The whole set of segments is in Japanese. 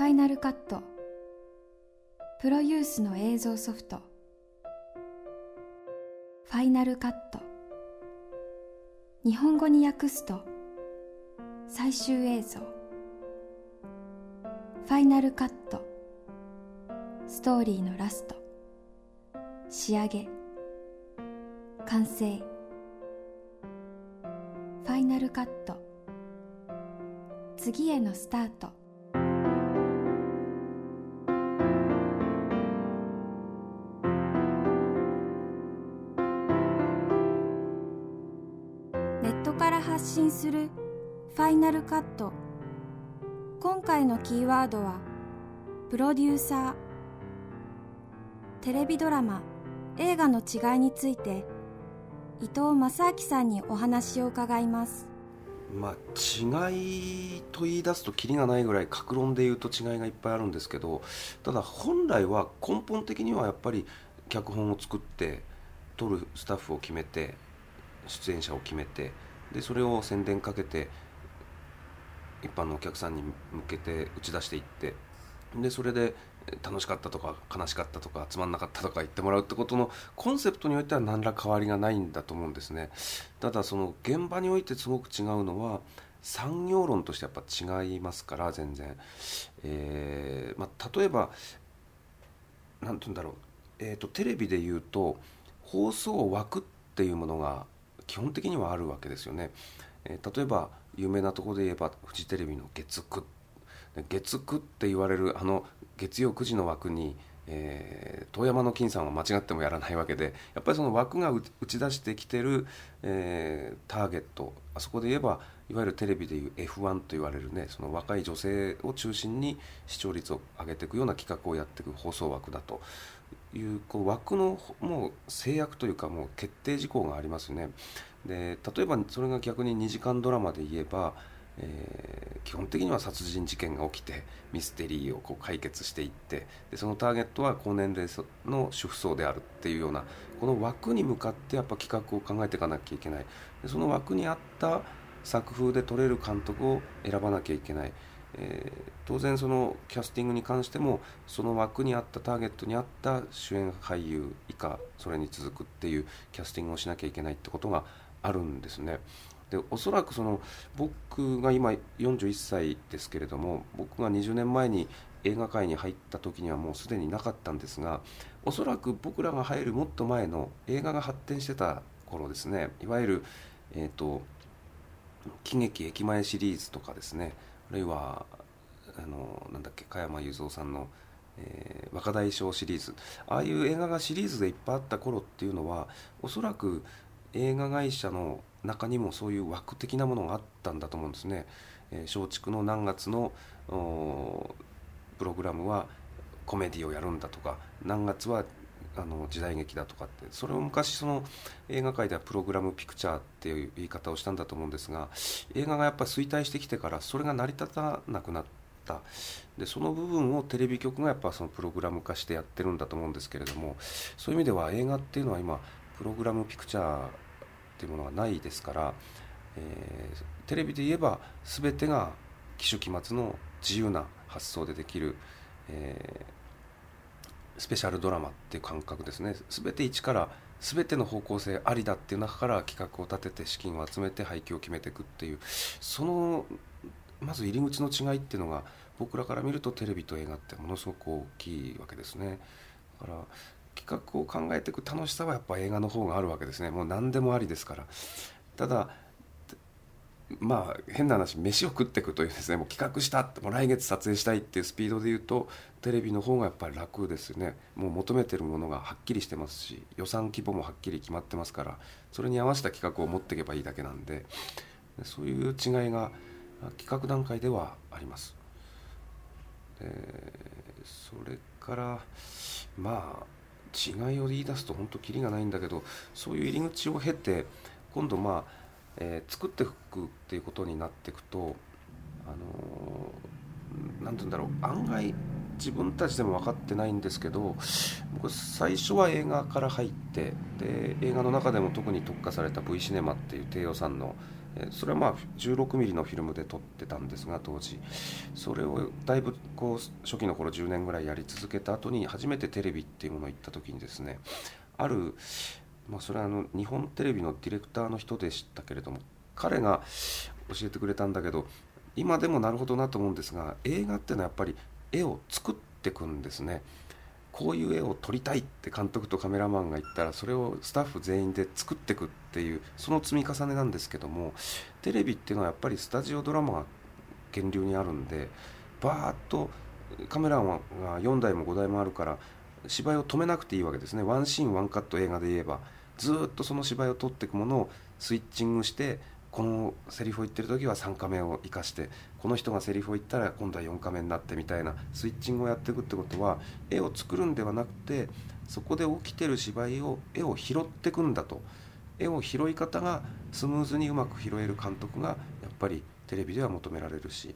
ファイナルカットプロユースの映像ソフト。ファイナルカット日本語に訳すと最終映像。ファイナルカットストーリーのラスト。仕上げ。完成。ファイナルカット次へのスタート。信するファイナルカット。今回のキーワードはプロデューサー。テレビドラマ映画の違いについて伊藤正明さんにお話を伺います。まあ、違いと言い出すとキリがないぐらい格論で言うと違いがいっぱいあるんですけどただ本来は根本的にはやっぱり脚本を作って撮るスタッフを決めて出演者を決めてでそれを宣伝かけて一般のお客さんに向けて打ち出していってでそれで楽しかったとか悲しかったとかつまんなかったとか言ってもらうってことのコンセプトにおいては何ら変わりがないんだと思うんですね。ただその現場においてすごく違うのは産業論としてやっぱ違いますから全然、えーまあ、例えば何て言うんだろう、えーと、テレビで言うと放送枠っていうものが基本的にはあるわけですよね、えー、例えば有名なところで言えばフジテレビの月9月9って言われるあの月曜9時の枠に、えー、遠山の金さんは間違ってもやらないわけでやっぱりその枠が打ち出してきてる、えー、ターゲットあそこで言えばいわゆるテレビでいう F1 と言われるねその若い女性を中心に視聴率を上げていくような企画をやっていく放送枠だと。いうこう枠のもう制約というかもう決定事項がありますよね。で例えばそれが逆に2時間ドラマで言えばえー、基本的には殺人事件が起きてミステリーをこう解決していってでそのターゲットは高年齢の主婦層であるっていうようなこの枠に向かってやっぱ企画を考えていかなきゃいけないでその枠に合った作風で撮れる監督を選ばなきゃいけない、えー、当然そのキャスティングに関してもその枠に合ったターゲットに合った主演俳優以下それに続くっていうキャスティングをしなきゃいけないってことがあるんですね。でおそらくその僕が今41歳ですけれども僕が20年前に映画界に入った時にはもうすでになかったんですがおそらく僕らが入るもっと前の映画が発展してた頃ですねいわゆる、えーと、喜劇駅前シリーズとかですねあるいはあのなんだっけ加山雄三さんのえー、若大将シリーズああいう映画がシリーズでいっぱいあった頃っていうのはおそらく映画会社の中にもそういう枠的なものがあったんだと思うんですね。え、松竹の何月のプログラムはコメディをやるんだとか何月はあの時代劇だとかってそれを昔その映画界ではプログラムピクチャーっていう言い方をしたんだと思うんですが映画がやっぱり衰退してきてからそれが成り立たなくなった。でその部分をテレビ局がやっぱそのプログラム化してやってるんだと思うんですけれどもそういう意味では映画っていうのは今プログラムピクチャーっていうものがないですから、えー、テレビで言えば全てが機種期末の自由な発想でできる、えー、スペシャルドラマっていう感覚ですね。全て一から全ての方向性ありだっていう中から企画を立てて資金を集めて配給を決めていくっていう。そのまず入り口の違いっていうのが僕らから見るとテレビと映画ってものすごく大きいわけですね。だから企画を考えていく楽しさはやっぱ映画の方があるわけですね。もう何でもありですから。ただまあ変な話飯を食っていくというですねもう企画したもう来月撮影したいっていうスピードで言うとテレビの方がやっぱり楽ですねもう求めてるものがはっきりしてますし予算規模もはっきり決まってますからそれに合わせた企画を持っていけばいいだけなんでそういう違いが企画段階ではあります。それからまあ違いを言い出すと本当きりがないんだけどそういう入り口を経て今度まあ、えー、作っていくっていうことになっていくとあの何、ー、て言うんだろう案外自分たちでも分かってないんですけど僕最初は映画から入ってで映画の中でも特に特化された V シネマっていう低予算のそれはまあ 16mm のフィルムで撮ってたんですが当時。それをだいぶこう初期の頃10年ぐらいやり続けた後に初めてテレビっていうものを行った時にですねある、まあ、それはあの日本テレビのディレクターの人でしたけれども彼が教えてくれたんだけど今でもなるほどなと思うんですが映画っていうのはやっぱり絵を作ってくんですね。こういう絵を撮りたいって監督とカメラマンが言ったらそれをスタッフ全員で作ってくっていうその積み重ねなんですけどもテレビっていうのはやっぱりスタジオドラマが源流にあるんでバーッとカメラが4台も5台もあるから芝居を止めなくていいわけですねワンシーンワンカット映画で言えばずっとその芝居を撮っていくものをスイッチングしてこのセリフを言ってる時は3カメを生かしてこの人がセリフを言ったら今度は4カメになってみたいなスイッチングをやっていくってことは絵を作るんではなくてそこで起きてる芝居を絵を拾っていくんだと。絵を拾い方がスムーズにうまく拾える監督がやっぱりテレビでは求められるし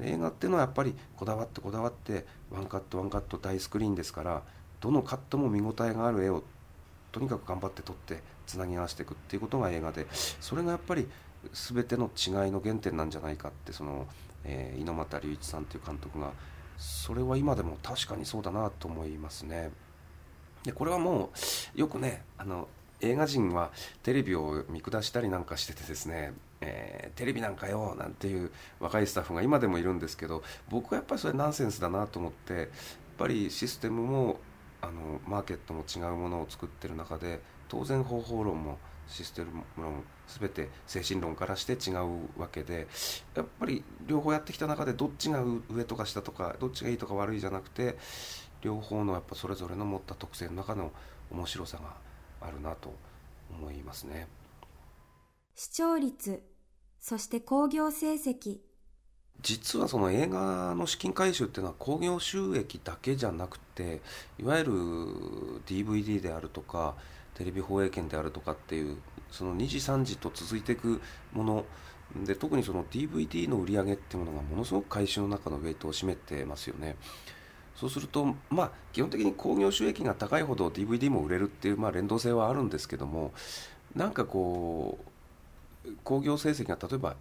映画っていうのはやっぱりこだわってこだわってワンカットワンカット大スクリーンですからどのカットも見応えがある絵をとにかく頑張って撮ってつなぎ合わせていくっていうことが映画でそれがやっぱり全ての違いの原点なんじゃないかってその、えー、猪俣隆一さんという監督がそれは今でも確かにそうだなと思いますね。でこれはもうよくねあの映画人はテレビを見下したりなんかしててですね、えー、テレビなんかよなんていう若いスタッフが今でもいるんですけど僕はやっぱりそれナンセンスだなと思ってやっぱりシステムもあのマーケットも違うものを作ってる中で当然方法論もシステム論全て精神論からして違うわけでやっぱり両方やってきた中でどっちが上とか下とかどっちがいいとか悪いじゃなくて両方のやっぱそれぞれの持った特性の中の面白さがあるなと思いますね。視聴率そして興行成績実はその映画の資金回収っていうのは興行収益だけじゃなくていわゆる DVD であるとかテレビ放映権であるとかっていうその2時3時と続いていくもので特にその DVD の売り上げっていうものがものすごく回収の中のウェイトを占めてますよね。そうすると、まあ、基本的に興行収益が高いほど DVD も売れるっていう、まあ、連動性はあるんですけどもなんかこう興行成績が例えば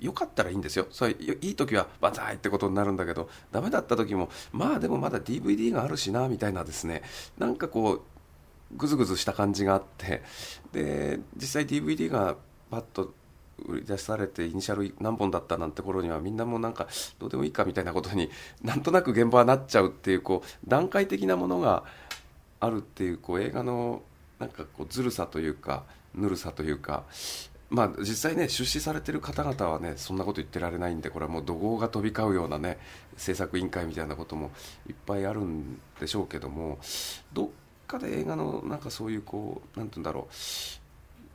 良かったらいいんですよ。それいい時はバザーイってことになるんだけどダメだった時もまあでもまだ DVD があるしなみたいなですね。なんかこうグズグズした感じがあってで実際 DVD がパッと売り出されてイニシャル何本だったなんて頃にはみんなもなんかどうでもいいかみたいなことになんとなく現場はなっちゃうっていうこう段階的なものがあるっていうこう映画のなんかこうずるさというかぬるさというかまあ実際ね出資されてる方々はねそんなこと言ってられないんでこれはもう怒号が飛び交うようなね制作委員会みたいなこともいっぱいあるんでしょうけどもどっかで映画のなんかそういうこう何て言うんだろ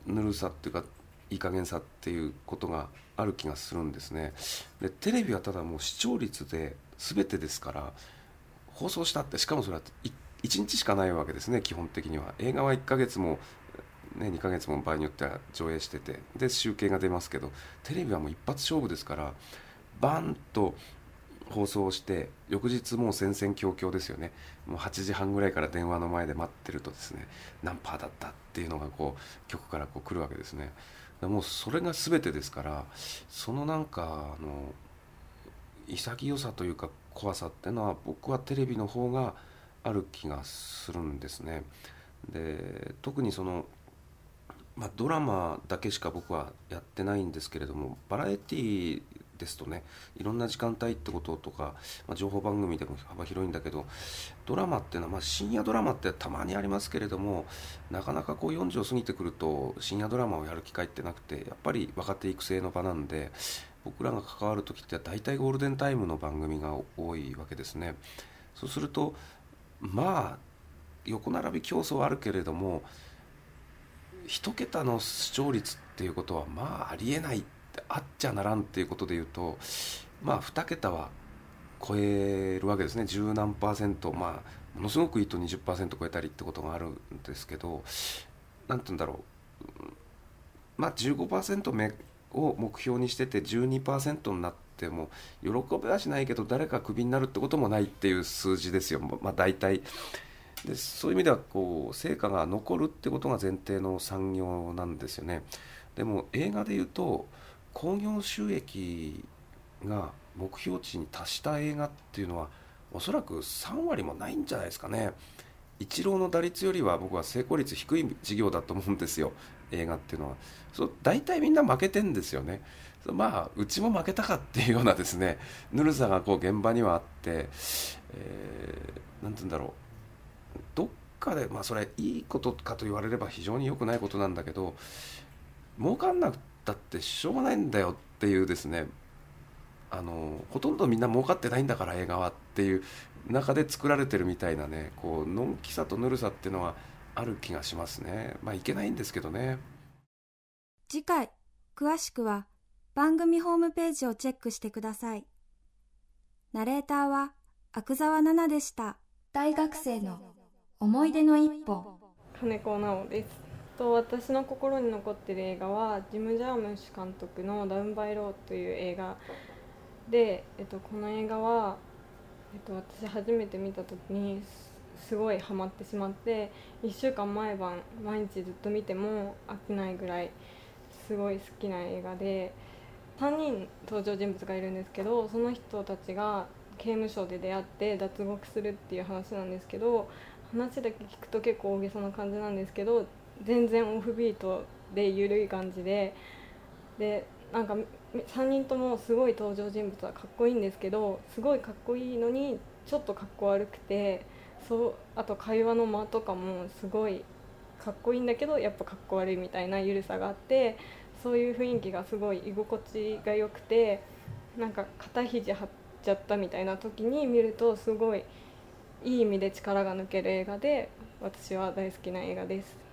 うぬるさっていうかいい加減さっていうことがある気がするんですね。でテレビはただもう視聴率で全てですから放送したってしかもそれは1日しかないわけですね基本的には。映画は1ヶ月もね、2ヶ月も場合によっては上映しててで集計が出ますけどテレビはもう一発勝負ですからバンと放送して翌日もう戦々恐々ですよね。もう8時半ぐらいから電話の前で待ってるとですね何パーだったっていうのがこう局からこう来るわけですね。もうそれが全てですからそのなんかあの潔さというか怖さっていうのは僕はテレビの方がある気がするんですね。で特にそのまあ、ドラマだけしか僕はやってないんですけれどもバラエティーですとねいろんな時間帯ってこととか、まあ、情報番組でも幅広いんだけどドラマっていうのは、まあ、深夜ドラマってたまにありますけれどもなかなかこう40を過ぎてくると深夜ドラマをやる機会ってなくてやっぱり若手育成の場なんで僕らが関わる時って大体ゴールデンタイムの番組が多いわけですね。そうするとまあ横並び競争はあるけれども1桁の視聴率っていうことはまあありえないってあっちゃならんっていうことで言うとまあ2桁は超えるわけですね十何パーセントまあものすごくいいと20%超えたりってことがあるんですけど何て言うんだろうまあ15%目を目標にしてて12%になっても喜びはしないけど誰かクビになるってこともないっていう数字ですよまあ大体。でそういう意味ではこう成果が残るってことが前提の産業なんですよね。でも映画で言うと興行収益が目標値に達した映画っていうのはおそらく3割もないんじゃないですかね。イチローの打率よりは僕は成功率低い事業だと思うんですよ。映画っていうのは。そう大体みんな負けてんですよね。まあうちも負けたかっていうようなですねぬるさがこう現場にはあって、えー、て言うんだろう。どっかでまあそれいいことかと言われれば非常に良くないことなんだけど儲かんなくたってしょうがないんだよっていうですねあのほとんどみんな儲かってないんだから映画はっていう中で作られてるみたいなねこうのんきさとぬるさっていうのはある気がしますね。まあいけないんですけどね。次回詳しくは番組ホームページをチェックしてください。ナレーターは阿久澤奈々でした。大学生の思い出の一歩。金子直です。と私の心に残ってる映画はジム・ジャームッシュ監督の「ダウン・バイ・ロー」という映画で、えっと、この映画は、えっと、私初めて見た時にすごいハマってしまって1週間毎晩毎日ずっと見ても飽きないぐらいすごい好きな映画で3人登場人物がいるんですけどその人たちが刑務所で出会って脱獄するっていう話なんですけど話だけ聞くと結構大げさな感じなんですけど全然オフビートで緩い感じででなんか3人ともすごい登場人物はかっこいいんですけどすごいかっこいいのにちょっとかっこ悪くてそうあと会話の間とかもすごいかっこいいんだけどやっぱかっこ悪いみたいな緩さがあってそういう雰囲気がすごい居心地が良くてなんか肩肘張っちゃったみたいな時に見るとすごいいい意味で力が抜ける映画で私は大好きな映画です。